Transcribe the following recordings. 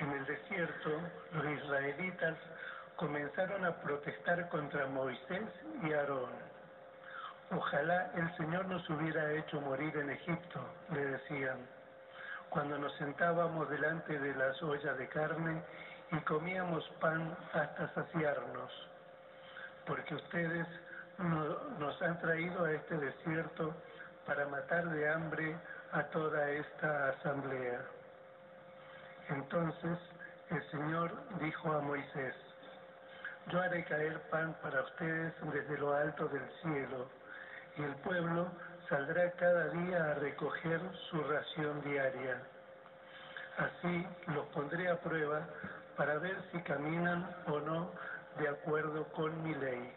En el desierto, los israelitas comenzaron a protestar contra Moisés y Aarón. Ojalá el Señor nos hubiera hecho morir en Egipto, le decían, cuando nos sentábamos delante de las ollas de carne y comíamos pan hasta saciarnos, porque ustedes nos han traído a este desierto para matar de hambre a toda esta asamblea. Entonces el Señor dijo a Moisés, yo haré caer pan para ustedes desde lo alto del cielo, y el pueblo saldrá cada día a recoger su ración diaria. Así los pondré a prueba para ver si caminan o no de acuerdo con mi ley.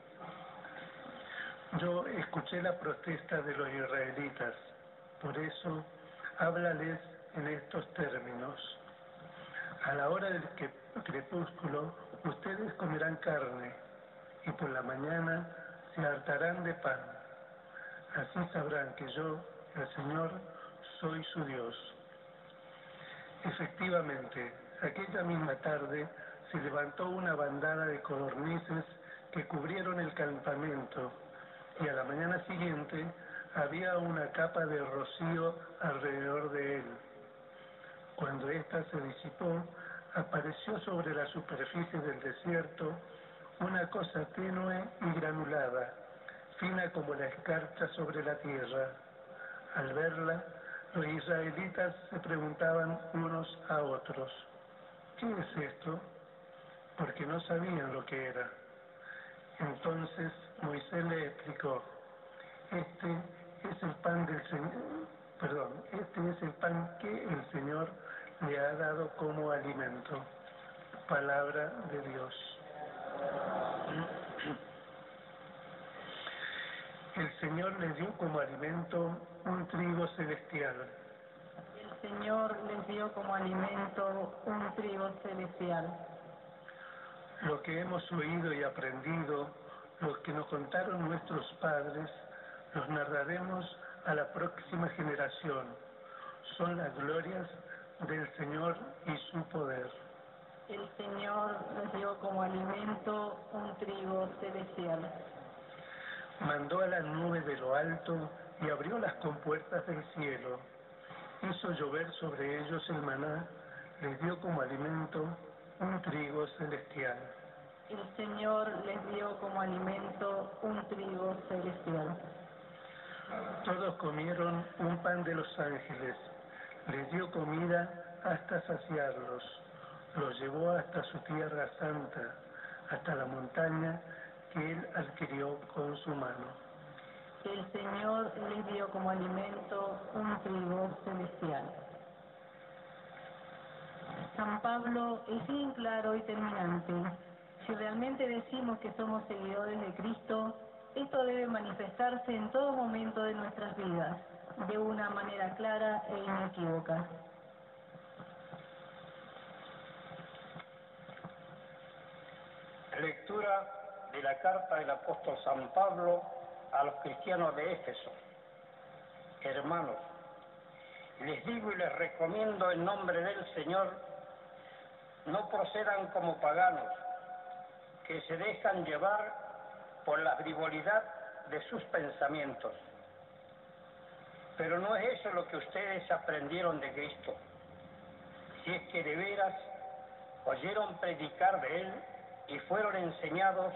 Yo escuché la protesta de los israelitas, por eso háblales en estos términos. A la hora del crepúsculo ustedes comerán carne y por la mañana se hartarán de pan. Así sabrán que yo, el Señor, soy su Dios. Efectivamente, aquella misma tarde se levantó una bandada de codornices que cubrieron el campamento y a la mañana siguiente había una capa de rocío alrededor de él. Cuando ésta se disipó, apareció sobre la superficie del desierto una cosa tenue y granulada, fina como la escarcha sobre la tierra. Al verla, los israelitas se preguntaban unos a otros, ¿qué es esto? Porque no sabían lo que era. Entonces Moisés le explicó, este es el pan del Señor, perdón, este es el pan que el Señor le ha dado como alimento. Palabra de Dios. El Señor le dio como alimento un trigo celestial. El Señor les dio como alimento un trigo celestial. Lo que hemos oído y aprendido, lo que nos contaron nuestros padres, los narraremos a la próxima generación. Son las glorias del Señor y su poder. El Señor les dio como alimento un trigo celestial. Mandó a la nube de lo alto y abrió las compuertas del cielo. Hizo llover sobre ellos el maná, les dio como alimento un trigo celestial. El Señor les dio como alimento un trigo celestial. Todos comieron un pan de los ángeles, les dio comida hasta saciarlos, los llevó hasta su tierra santa, hasta la montaña que él adquirió con su mano. El Señor les dio como alimento un trigo celestial. San Pablo es bien claro y terminante. Si realmente decimos que somos seguidores de Cristo, esto debe manifestarse en todo momento de nuestras vidas, de una manera clara e inequívoca. Lectura de la carta del apóstol San Pablo a los cristianos de Éfeso. Hermanos, les digo y les recomiendo en nombre del Señor, no procedan como paganos, que se dejan llevar por la frivolidad de sus pensamientos. Pero no es eso lo que ustedes aprendieron de Cristo. Si es que de veras oyeron predicar de Él y fueron enseñados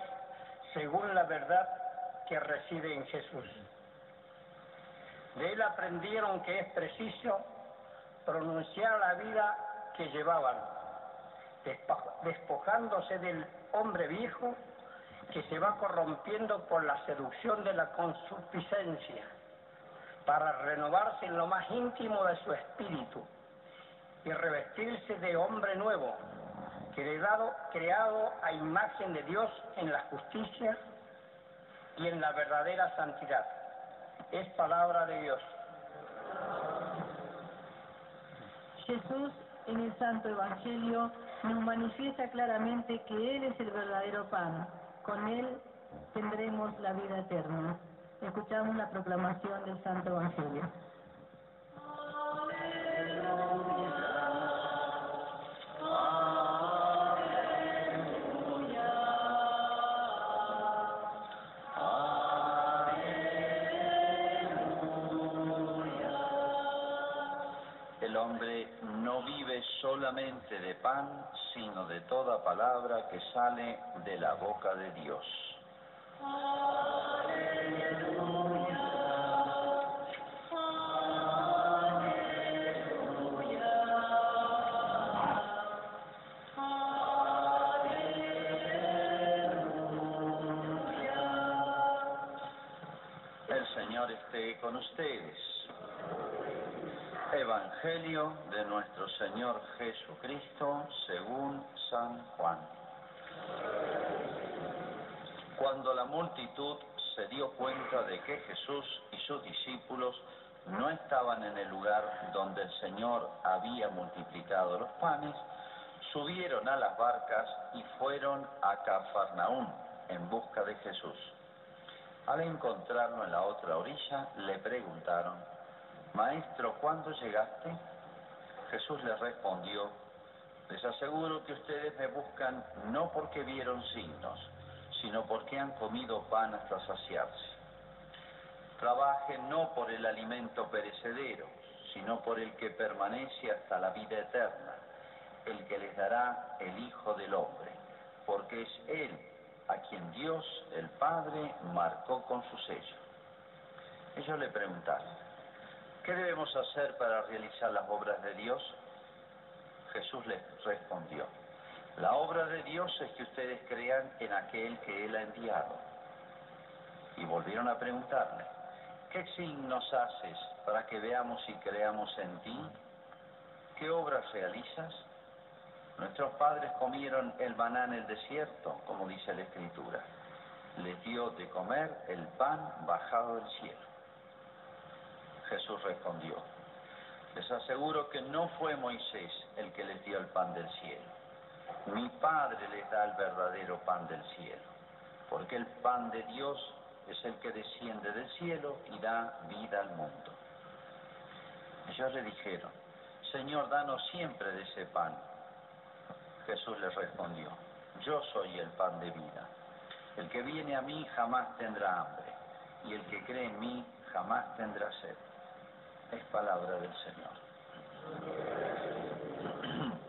según la verdad que reside en Jesús. De Él aprendieron que es preciso pronunciar la vida que llevaban, despojándose del hombre viejo que se va corrompiendo por la seducción de la consuficiencia, para renovarse en lo más íntimo de su espíritu y revestirse de hombre nuevo, creado, creado a imagen de Dios en la justicia y en la verdadera santidad. Es palabra de Dios. Jesús en el Santo Evangelio nos manifiesta claramente que Él es el verdadero pan. Con Él tendremos la vida eterna. Escuchamos la proclamación del Santo Evangelio. El hombre no vive solamente de pan, sino de toda palabra que sale de la boca de Dios. Aleluya. Con ustedes. Evangelio de nuestro Señor Jesucristo según San Juan. Cuando la multitud se dio cuenta de que Jesús y sus discípulos no estaban en el lugar donde el Señor había multiplicado los panes, subieron a las barcas y fueron a Cafarnaún en busca de Jesús. Al encontrarlo en la otra orilla, le preguntaron, Maestro, ¿cuándo llegaste? Jesús les respondió, les aseguro que ustedes me buscan no porque vieron signos, sino porque han comido pan hasta saciarse. Trabajen no por el alimento perecedero, sino por el que permanece hasta la vida eterna, el que les dará el Hijo del Hombre, porque es Él a quien Dios, el Padre, marcó con su sello. Ellos le preguntaron, ¿qué debemos hacer para realizar las obras de Dios? Jesús les respondió, la obra de Dios es que ustedes crean en aquel que Él ha enviado. Y volvieron a preguntarle, ¿qué signos haces para que veamos y creamos en ti? ¿Qué obras realizas? Nuestros padres comieron el maná en el desierto, como dice la Escritura. Les dio de comer el pan bajado del cielo. Jesús respondió, les aseguro que no fue Moisés el que les dio el pan del cielo. Mi Padre les da el verdadero pan del cielo, porque el pan de Dios es el que desciende del cielo y da vida al mundo. Ellos le dijeron, Señor, danos siempre de ese pan. Jesús les respondió, yo soy el pan de vida. El que viene a mí jamás tendrá hambre, y el que cree en mí jamás tendrá sed. Es palabra del Señor.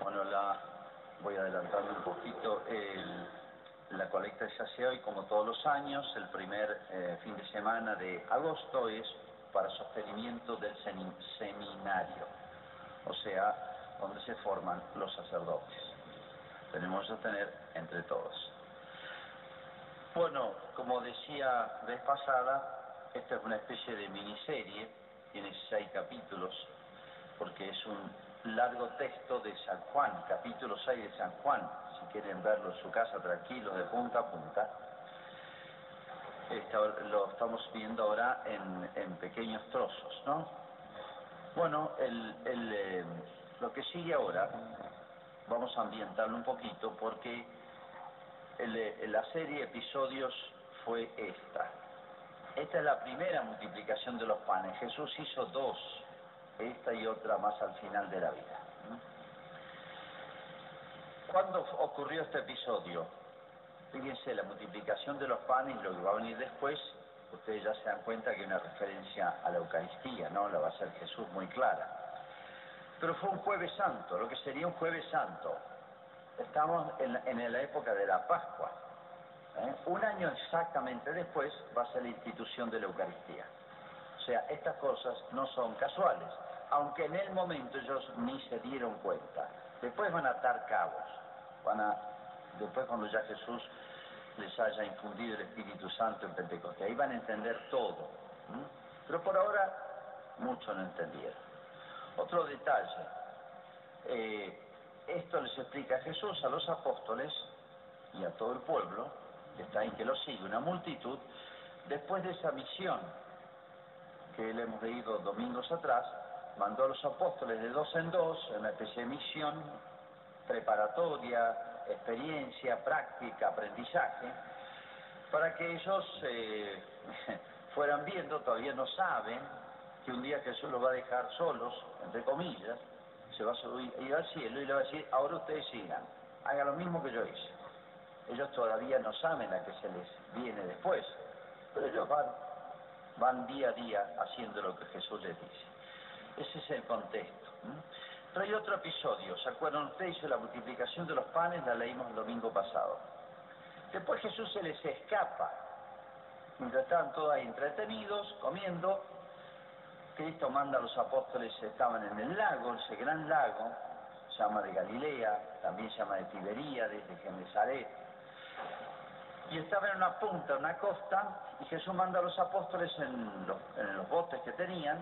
Bueno, la voy adelantando un poquito. El, la colecta se hace hoy, como todos los años, el primer eh, fin de semana de agosto es para sostenimiento del seminario, o sea, donde se forman los sacerdotes. Tenemos que sostener entre todos. Bueno, como decía vez pasada, esta es una especie de miniserie, tiene seis capítulos, porque es un largo texto de San Juan, capítulo 6 de San Juan, si quieren verlo en su casa tranquilos de punta a punta. Esta, lo estamos viendo ahora en, en, pequeños trozos, ¿no? Bueno, el, el, eh, lo que sigue ahora, vamos a ambientarlo un poquito porque el, la serie de episodios fue esta. Esta es la primera multiplicación de los panes. Jesús hizo dos esta y otra más al final de la vida. ¿Cuándo ocurrió este episodio? Fíjense, la multiplicación de los panes y lo que va a venir después, ustedes ya se dan cuenta que hay una referencia a la Eucaristía, ¿no? La va a hacer Jesús muy clara. Pero fue un jueves santo, lo que sería un jueves santo. Estamos en, en la época de la Pascua. ¿eh? Un año exactamente después va a ser la institución de la Eucaristía. O sea, estas cosas no son casuales aunque en el momento ellos ni se dieron cuenta. Después van a atar cabos, van a, después cuando ya Jesús les haya infundido el Espíritu Santo en Pentecostés, ahí van a entender todo. Pero por ahora mucho no entendieron. Otro detalle, eh, esto les explica Jesús, a los apóstoles y a todo el pueblo, que está ahí, que lo sigue, una multitud, después de esa misión que le hemos leído domingos atrás, mandó a los apóstoles de dos en dos, en una especie de misión preparatoria, experiencia, práctica, aprendizaje, para que ellos eh, fueran viendo, todavía no saben, que un día Jesús los va a dejar solos, entre comillas, se va a subir, ir al cielo y le va a decir, ahora ustedes sigan, hagan lo mismo que yo hice. Ellos todavía no saben a qué se les viene después, pero ellos van, van día a día haciendo lo que Jesús les dice. Ese es el contexto. Hay otro episodio, ¿se acuerdan ustedes? de la multiplicación de los panes, la leímos el domingo pasado. Después Jesús se les escapa, mientras estaban todos ahí entretenidos, comiendo, Cristo manda a los apóstoles, estaban en el lago, ese gran lago, se llama de Galilea, también se llama de Tiberíades, de Genesaret, y estaban en una punta, en una costa, y Jesús manda a los apóstoles en los, en los botes que tenían,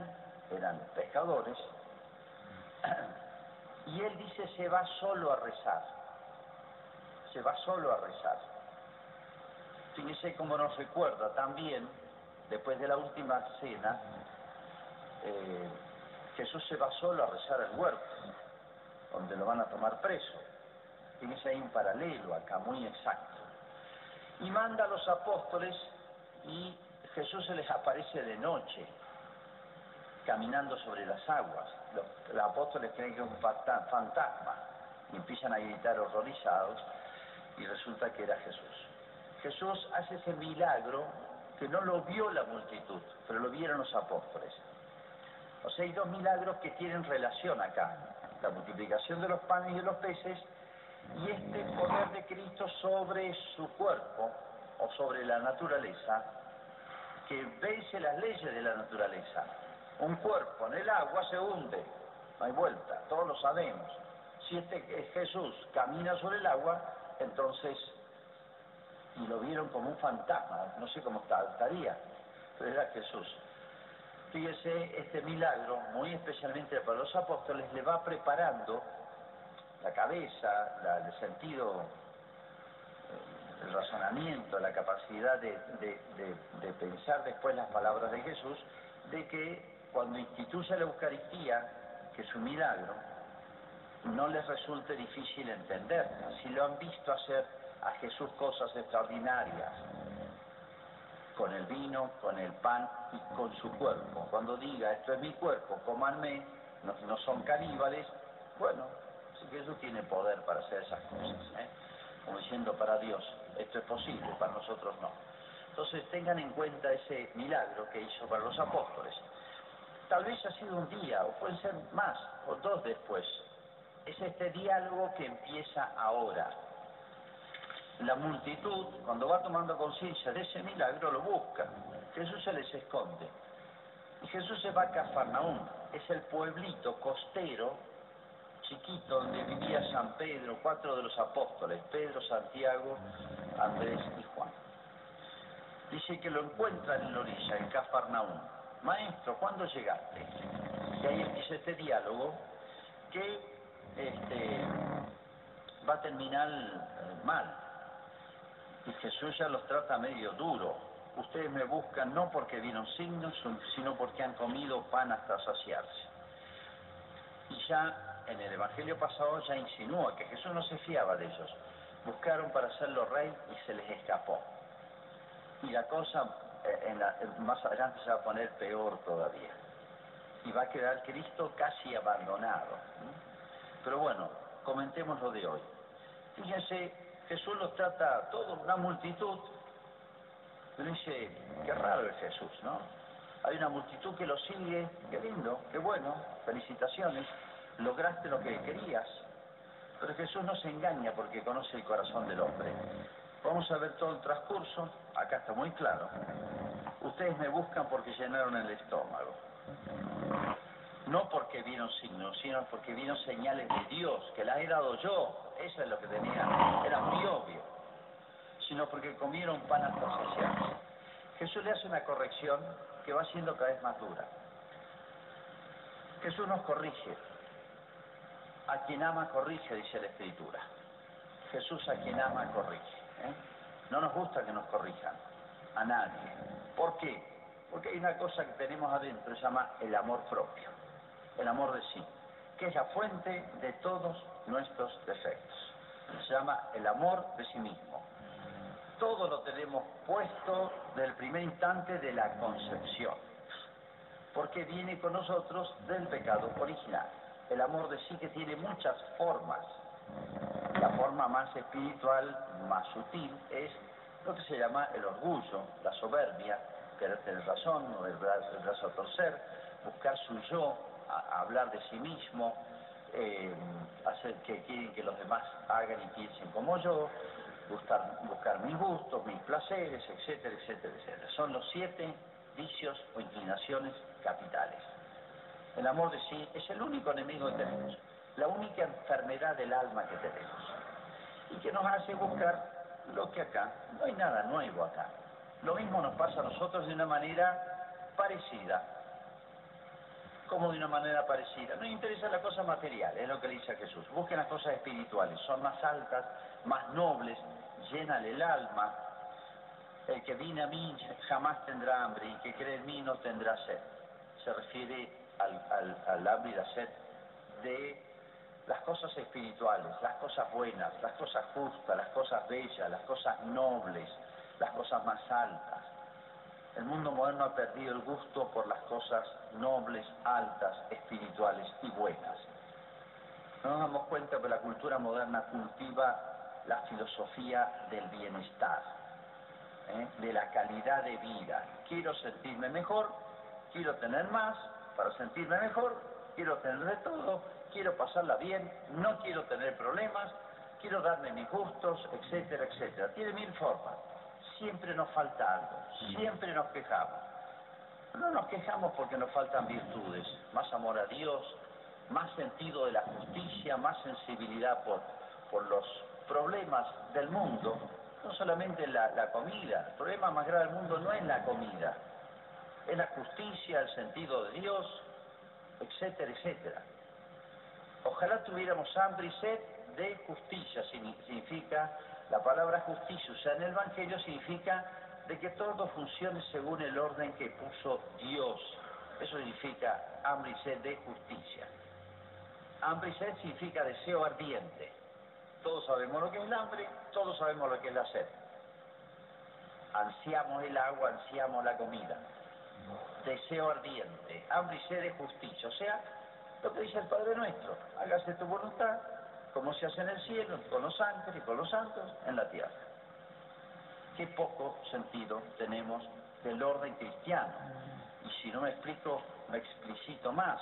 eran pescadores, y él dice se va solo a rezar, se va solo a rezar. Fíjese cómo nos recuerda también, después de la última cena, eh, Jesús se va solo a rezar al huerto, donde lo van a tomar preso. Fíjese ahí un paralelo acá, muy exacto. Y manda a los apóstoles y Jesús se les aparece de noche, caminando sobre las aguas. Los, apóstoles creen que es un fantasma y empiezan a gritar horrorizados y resulta que era Jesús. Jesús hace ese milagro que no lo vio la multitud, pero lo vieron los apóstoles. O sea, hay dos milagros que tienen relación acá. La multiplicación de los panes y de los peces y este poder de Cristo sobre su cuerpo o sobre la naturaleza que vence las leyes de la naturaleza. Un cuerpo en el agua se hunde, no hay vuelta, todos lo sabemos. Si este Jesús camina sobre el agua, entonces, y lo vieron como un fantasma, no sé cómo estaría, pero era Jesús. Fíjese, este milagro, muy especialmente para los apóstoles, le va preparando la cabeza, el sentido, el razonamiento, la capacidad de, de pensar después las palabras de Jesús, de que cuando instituye la Eucaristía, que es un milagro, no les resulte difícil entender. Si lo han visto hacer a Jesús cosas extraordinarias, con el vino, con el pan y con su cuerpo. Cuando diga, esto es mi cuerpo, cómanme, no, son caníbales, bueno, sí Jesús tiene poder para hacer esas cosas. ¿eh? Como diciendo para Dios, esto es posible, para nosotros no. Entonces tengan en cuenta ese milagro que hizo para los apóstoles. Tal vez ha sido un día, o pueden ser más, o dos después. Es este diálogo que empieza ahora. La multitud, cuando va tomando conciencia de ese milagro, lo busca. Jesús se les esconde. Y Jesús se va a Cafarnaúm. Es el pueblito costero, chiquito, donde vivía San Pedro, cuatro de los apóstoles, Pedro, Santiago, Andrés y Juan. Dice que lo encuentran en la orilla, en Cafarnaúm maestro, ¿cuándo llegaste? Y ahí empieza este diálogo que este, va a terminar eh, mal. Y Jesús ya los trata medio duro. Ustedes me buscan no porque vieron signos, sino porque han comido pan hasta saciarse. Y ya en el Evangelio pasado ya insinúa que Jesús no se fiaba de ellos. Buscaron para hacerlo rey y se les escapó. Y la cosa más adelante se va a poner peor todavía. Y va a quedar Cristo casi abandonado. Pero bueno, comentemos lo de hoy. Fíjense, Jesús los trata a todos, una multitud. Pero dice, qué raro es Jesús, ¿no? Hay una multitud que lo sigue, qué lindo, qué bueno, felicitaciones, lograste lo que querías. Pero Jesús no se engaña porque conoce el corazón del hombre. Vamos a ver todo el transcurso, acá está muy claro. Ustedes me buscan porque llenaron el estómago. No porque vieron signos, sino porque vieron señales de Dios, que las he dado yo. Eso es lo que tenía, era muy obvio. Sino porque comieron pan hasta saciarse. Jesús le hace una corrección que va siendo cada vez más dura. Jesús nos corrige. A quien ama corrige, dice la Escritura. Jesús a quien ama corrige. ¿eh? No nos gusta que nos corrijan, a nadie. ¿Por qué? Porque hay una cosa que tenemos adentro, se llama el amor propio, el amor de sí, que es la fuente de todos nuestros defectos. Se llama el amor de sí mismo. Todo lo tenemos puesto del primer instante de la concepción, porque viene con nosotros del pecado original. El amor de sí que tiene muchas formas, La forma más espiritual, más sutil, es lo que se llama el orgullo, la soberbia, querer tener razón, el brazo, a torcer, buscar su yo, hablar de sí mismo, eh, hacer que quieren que los demás hagan y piensen como yo, buscar, buscar mis gustos, mis placeres, etcétera, etcétera, etcétera. Son los siete vicios o inclinaciones capitales. El amor de sí es el único enemigo que tenemos, la única enfermedad del alma que tenemos y que nos hace buscar lo que acá, no hay nada nuevo acá. Lo mismo nos pasa a nosotros de una manera parecida. como de una manera parecida? Nos interesa la cosa material, es lo que le dice a Jesús. Busquen las cosas espirituales, son más altas, más nobles, llenan el alma. El que viene a mí jamás tendrá hambre y el que cree en mí no tendrá sed. Se refiere al, al hambre y la sed de las cosas espirituales, las cosas buenas, las cosas justas, las cosas bellas, las cosas nobles, las cosas más altas. El mundo moderno ha perdido el gusto por las cosas nobles, altas, espirituales y buenas. No nos damos cuenta que la cultura moderna cultiva la filosofía del bienestar, ¿eh? de la calidad de vida. Quiero sentirme mejor, quiero tener más para sentirme mejor, quiero tener de todo, quiero pasarla bien, no quiero tener problemas, quiero darme mis gustos, etcétera, etcétera. Tiene mil formas. Siempre nos falta algo, siempre nos quejamos. No nos quejamos porque nos faltan virtudes, más amor a Dios, más sentido de la justicia, más sensibilidad por, por los problemas del mundo, no solamente la, la comida, el problema más grave del mundo no es la comida, es la justicia, el sentido de Dios, etcétera, etcétera. Ojalá tuviéramos hambre y sed de justicia, significa, la palabra justicia usada en el Evangelio significa de que todo funcione según el orden que puso Dios. Eso significa hambre y sed de justicia. Hambre y sed significa deseo ardiente. Todos sabemos lo que es el hambre, todos sabemos lo que es la sed. Ansiamos el agua, ansiamos la comida. Deseo ardiente, hambre y sed de justicia. O sea, lo que dice el Padre Nuestro, hágase tu voluntad, como se hace en el cielo, con los ángeles y con los santos en la tierra. Qué poco sentido tenemos del orden cristiano. Y si no me explico, me explicito más.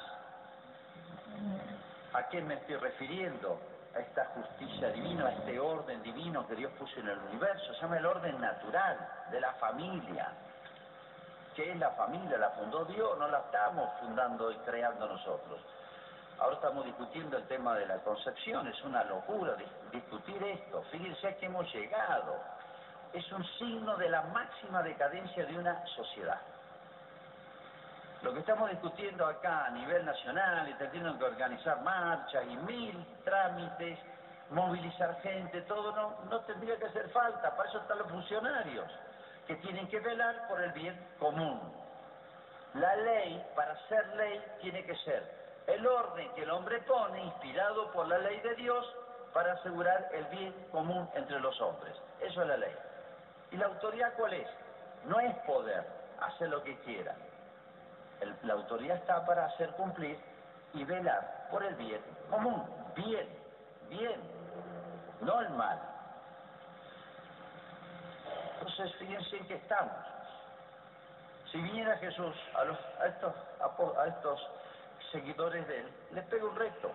¿A qué me estoy refiriendo? A esta justicia divina, a este orden divino que Dios puso en el universo. Se llama el orden natural de la familia. ¿Qué es la familia? La fundó Dios, no la estamos fundando y creando nosotros. Ahora estamos discutiendo el tema de la concepción, es una locura discutir esto. Fíjense a que hemos llegado. Es un signo de la máxima decadencia de una sociedad. Lo que estamos discutiendo acá a nivel nacional, y teniendo que organizar marchas y mil trámites, movilizar gente, todo no tendría que hacer falta. Para eso están los funcionarios, que tienen que velar por el bien común. La ley, para ser ley, tiene que ser el orden que el hombre pone, inspirado por la ley de Dios, para asegurar el bien común entre los hombres. Eso es la ley. ¿Y la autoridad cuál es? No es poder hacer lo que quiera. la autoridad está para hacer cumplir y velar por el bien común. Bien, bien, no el mal. Entonces, fíjense en qué estamos. Si viniera Jesús a, los, a estos, a estos seguidores de él, les pega un reto.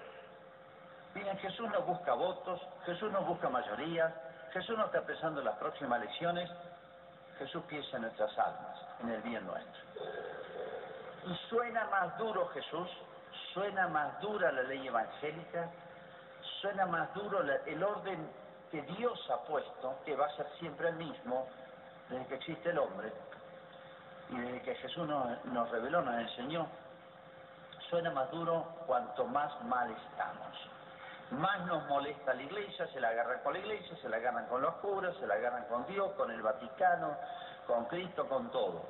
Miren, Jesús no busca votos, Jesús no busca mayoría, Jesús no está pensando en las próximas elecciones, Jesús piensa en nuestras almas, en el bien nuestro. Y suena más duro Jesús, suena más dura la ley evangélica, suena más duro el orden que Dios ha puesto, que va a ser siempre el mismo desde que existe el hombre y desde que Jesús nos, reveló, nos enseñó suena más duro cuanto más mal estamos. Más nos molesta la iglesia, se la agarran con la iglesia, se la agarran con los curas, se la agarran con Dios, con el Vaticano, con Cristo, con todos.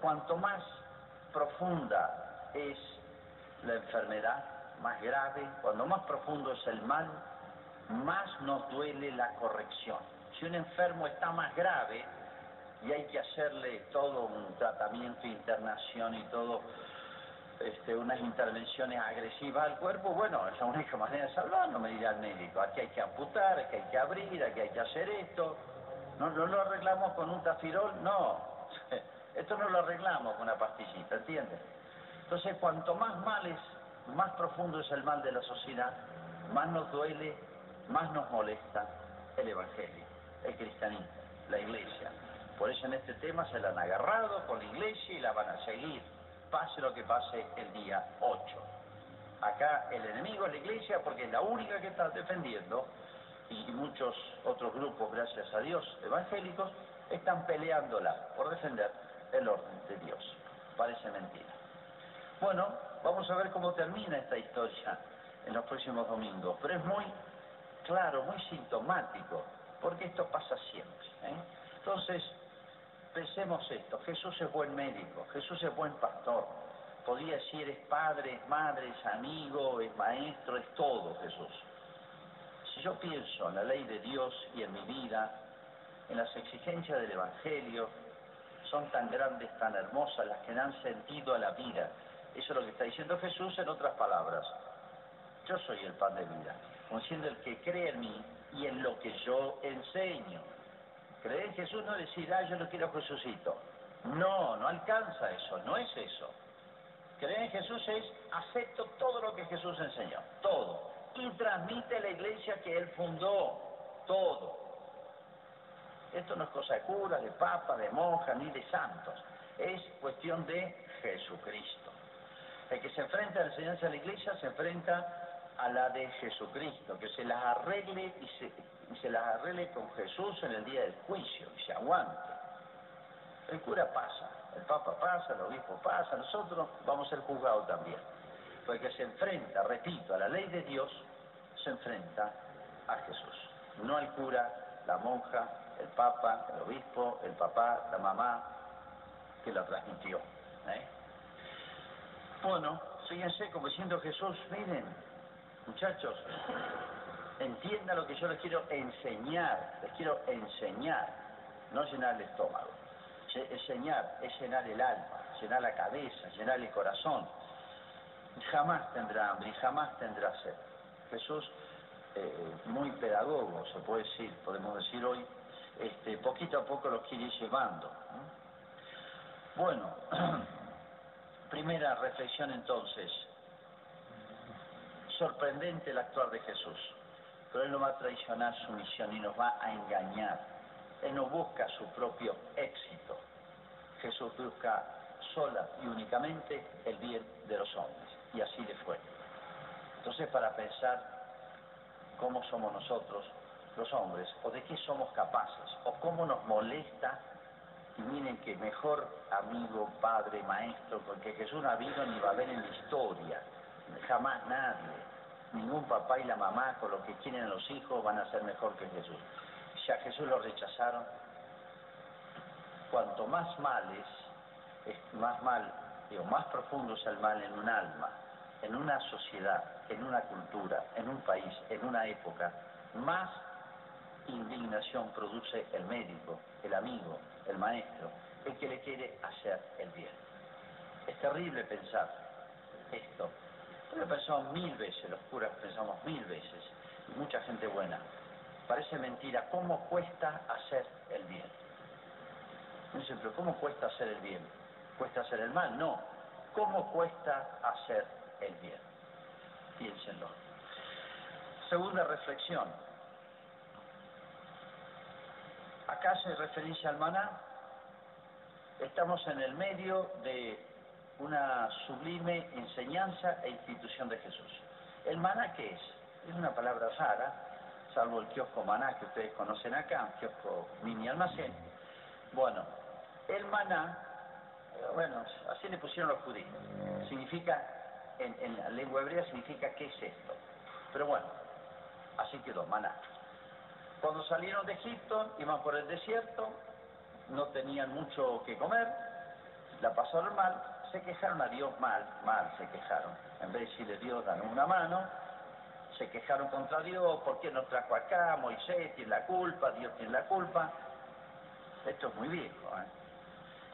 Cuanto más profunda es la enfermedad, más grave, cuando más profundo es el mal, más nos duele la corrección. Si un enfermo está más grave y hay que hacerle todo un tratamiento, internación y todo, este, unas intervenciones agresivas al cuerpo, bueno, es la única manera de salvarlo, me dirá el médico. Aquí hay que amputar, aquí hay que abrir, aquí hay que hacer esto. No, no lo arreglamos con un tafirol, no. Esto no lo arreglamos con una pastillita, ¿entiendes? Entonces, cuanto más mal es, más profundo es el mal de la sociedad, más nos duele, más nos molesta el Evangelio, el cristianismo, la iglesia. Por eso en este tema se la han agarrado con la iglesia y la van a seguir pase lo que pase el día 8. Acá el enemigo es la iglesia porque es la única que está defendiendo y muchos otros grupos, gracias a Dios, evangélicos, están peleándola por defender el orden de Dios. Parece mentira. Bueno, vamos a ver cómo termina esta historia en los próximos domingos, pero es muy claro, muy sintomático, porque esto pasa siempre. ¿eh? Entonces, Pensemos esto, Jesús es buen médico, Jesús es buen pastor. Podría decir es padre, es madre, es amigo, es maestro, es todo Jesús. Si yo pienso en la ley de Dios y en mi vida, en las exigencias del Evangelio, son tan grandes, tan hermosas, las que dan sentido a la vida. Eso es lo que está diciendo Jesús en otras palabras. Yo soy el pan de vida, como siendo el que cree en mí y en lo que yo enseño. Creer en Jesús no decir, ah, yo no quiero Jesucito. No, no alcanza eso, no es eso. Creer en Jesús es acepto todo lo que Jesús enseñó, todo. Y transmite a la iglesia que Él fundó, todo. Esto no es cosa de cura, de papa, de monja, ni de santos. Es cuestión de Jesucristo. El que se enfrenta a la enseñanza de la iglesia se enfrenta a la de Jesucristo, que se las arregle y se, y se las arregle con Jesús en el día del juicio y se aguante. El cura pasa, el papa pasa, el obispo pasa, nosotros vamos a ser juzgados también. Porque se enfrenta, repito, a la ley de Dios, se enfrenta a Jesús. No al cura, la monja, el papa, el obispo, el papá, la mamá que la transmitió. ¿eh? Bueno, fíjense como diciendo Jesús, miren, muchachos, entiendan lo que yo les quiero enseñar, les quiero enseñar, no llenar el estómago. Enseñar es llenar el alma, llenar la cabeza, llenar el corazón. Jamás tendrá hambre y jamás tendrá sed. Jesús, eh, muy pedagogo, se puede decir, podemos decir hoy, este, poquito a poco los quiere ir llevando. Bueno, primera reflexión entonces, sorprendente el actuar de Jesús pero Él no va a traicionar su misión y nos va a engañar. Él no busca su propio éxito. Jesús busca sola y únicamente el bien de los hombres. Y así le fue. Entonces, para pensar cómo somos nosotros, los hombres, o de qué somos capaces, o cómo nos molesta, y miren que mejor amigo, padre, maestro, porque Jesús no ha habido ni va a haber en la historia, jamás nadie ningún papá y la mamá con lo que quieren los hijos van a ser mejor que Jesús. Si a Jesús lo rechazaron, cuanto más mal es, más mal, digo, más profundo es el mal en un alma, en una sociedad, en una cultura, en un país, en una época, más indignación produce el médico, el amigo, el maestro, el que le quiere hacer el bien. Es terrible pensar esto, lo pensamos mil veces, los curas pensamos mil veces, mucha gente buena. Parece mentira, ¿cómo cuesta hacer el bien? Dicen, pero ¿cómo cuesta hacer el bien? ¿Cuesta hacer el mal? No. ¿Cómo cuesta hacer el bien? Piénsenlo. Segunda reflexión. Acá se referencia al maná. Estamos en el medio de una sublime enseñanza e institución de Jesús. ¿El maná qué es? Es una palabra rara, salvo el kiosco maná que ustedes conocen acá, kiosco mini almacén. Bueno, el maná, eh, bueno, así le pusieron los judíos. Significa, en, en la lengua hebrea significa qué es esto. Pero bueno, así quedó, maná. Cuando salieron de Egipto, iban por el desierto, no tenían mucho que comer, la pasaron mal, se quejaron a Dios mal, mal se quejaron. En vez de decirle Dios, dan una mano, se quejaron contra Dios, ¿por qué nos trajo acá? Moisés tiene la culpa, Dios tiene la culpa. Esto es muy viejo. ¿eh?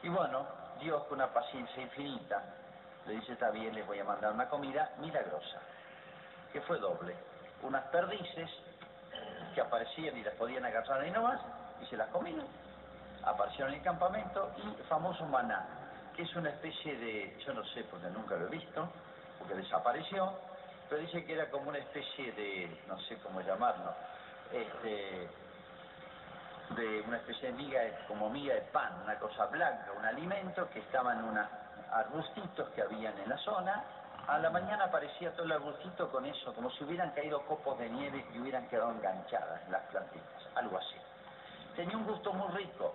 Y bueno, Dios con una paciencia infinita le dice, está bien, les voy a mandar una comida milagrosa, que fue doble. Unas perdices que aparecían y las podían agarrar ahí nomás, y se las comían. Aparecieron en el campamento y el famoso maná, es una especie de, yo no sé porque nunca lo he visto, porque desapareció, pero dice que era como una especie de, no sé cómo llamarlo, este, de una especie de miga, como miga de pan, una cosa blanca, un alimento que estaba en unos arbustitos que habían en la zona. A la mañana aparecía todo el arbustito con eso, como si hubieran caído copos de nieve y hubieran quedado enganchadas las plantitas, algo así. Tenía un gusto muy rico,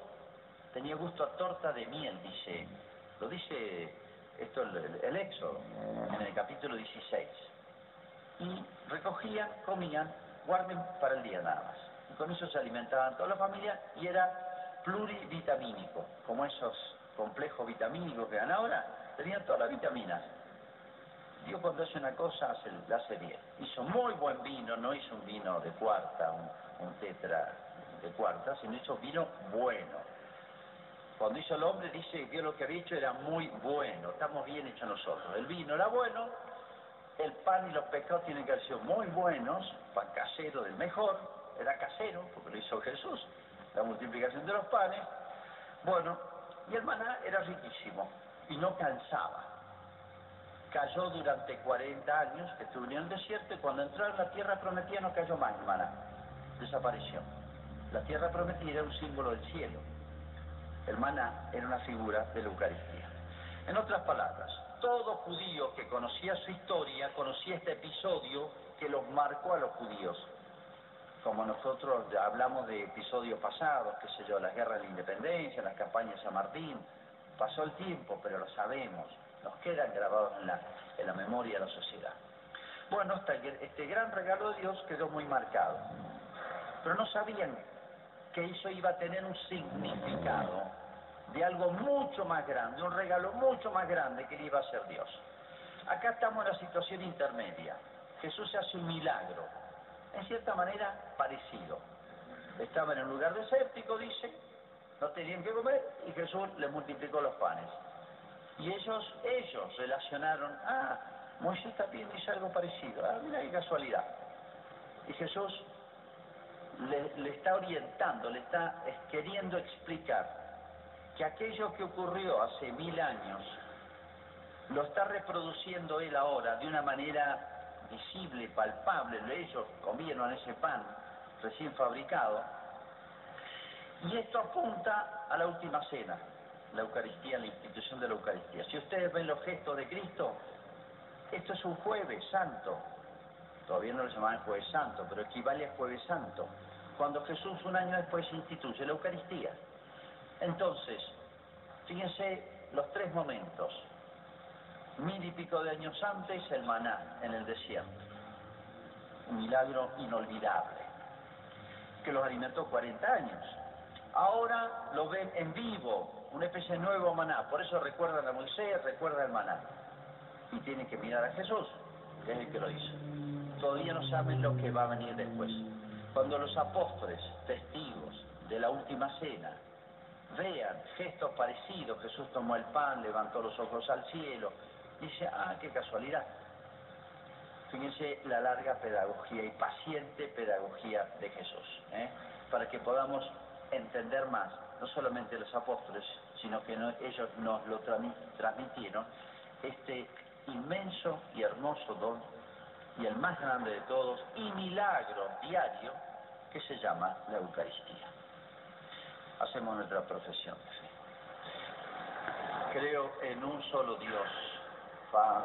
tenía gusto a torta de miel, dice, lo dice esto el, Éxodo, en el capítulo 16. Y recogían, comían, guarden para el día nada más y con eso se alimentaban toda la familia y era plurivitamínico, como esos complejos vitamínicos que dan ahora, tenían todas las vitaminas. Dios cuando hace una cosa hace, la hace bien. Hizo muy buen vino, no hizo un vino de cuarta, un tetra de cuarta, sino hizo vino bueno. Cuando hizo el hombre dice que lo que había hecho era muy bueno, estamos bien hechos nosotros. El vino era bueno, el pan y los pescados tienen que haber sido muy buenos, pan casero del mejor, era casero, porque lo hizo Jesús, la multiplicación de los panes. Bueno, y el maná era riquísimo y no cansaba. Cayó durante 40 años que estuvo en el desierto y cuando entró en la tierra prometida no cayó más el maná, desapareció. La tierra prometida era un símbolo del cielo. El maná era una figura de la Eucaristía. En otras palabras, todo judío que conocía su historia conocía este episodio que los marcó a los judíos como nosotros hablamos de episodios pasados, qué sé yo, las guerras de la independencia, las campañas de San Martín, pasó el tiempo, pero lo sabemos, nos quedan grabados en la, en la memoria de la sociedad. Bueno, este, este gran regalo de Dios quedó muy marcado, pero no sabían que eso iba a tener un significado de algo mucho más grande, un regalo mucho más grande que le iba a hacer Dios. Acá estamos en la situación intermedia. Jesús hace un milagro, en cierta manera parecido. Estaban en un lugar desértico, dice, no tenían que comer y Jesús les multiplicó los panes. Y ellos, ellos relacionaron, ah, Moisés también dice algo parecido, ah, mira qué casualidad. Y Jesús le, está orientando, le está queriendo explicar que aquello que ocurrió hace mil años lo está reproduciendo él ahora de una manera visible, palpable, ellos comieron ese pan recién fabricado. Y esto apunta a la última cena, la Eucaristía, la institución de la Eucaristía. Si ustedes ven los gestos de Cristo, esto es un jueves santo, todavía no lo llamaban jueves santo, pero equivale a jueves santo, cuando Jesús un año después instituye la Eucaristía. Entonces, fíjense los tres momentos, mil y pico de años antes el maná en el desierto. Un milagro inolvidable, que los alimentó 40 años. Ahora lo ven en vivo, una especie de nuevo maná. Por eso recuerdan a Moisés, recuerdan el maná. Y tienen que mirar a Jesús, que es el que lo hizo. Todavía no saben lo que va a venir después. Cuando los apóstoles, testigos de la última cena, vean gestos parecidos, Jesús tomó el pan, levantó los ojos al cielo, Dice, ah, qué casualidad. Fíjense la larga pedagogía y paciente pedagogía de Jesús, ¿eh? para que podamos entender más, no solamente los apóstoles, sino que ellos nos lo transmitieron, este inmenso y hermoso don, y el más grande de todos, y milagro diario, que se llama la Eucaristía. Hacemos nuestra profesión de fe. Creo en un solo Dios Father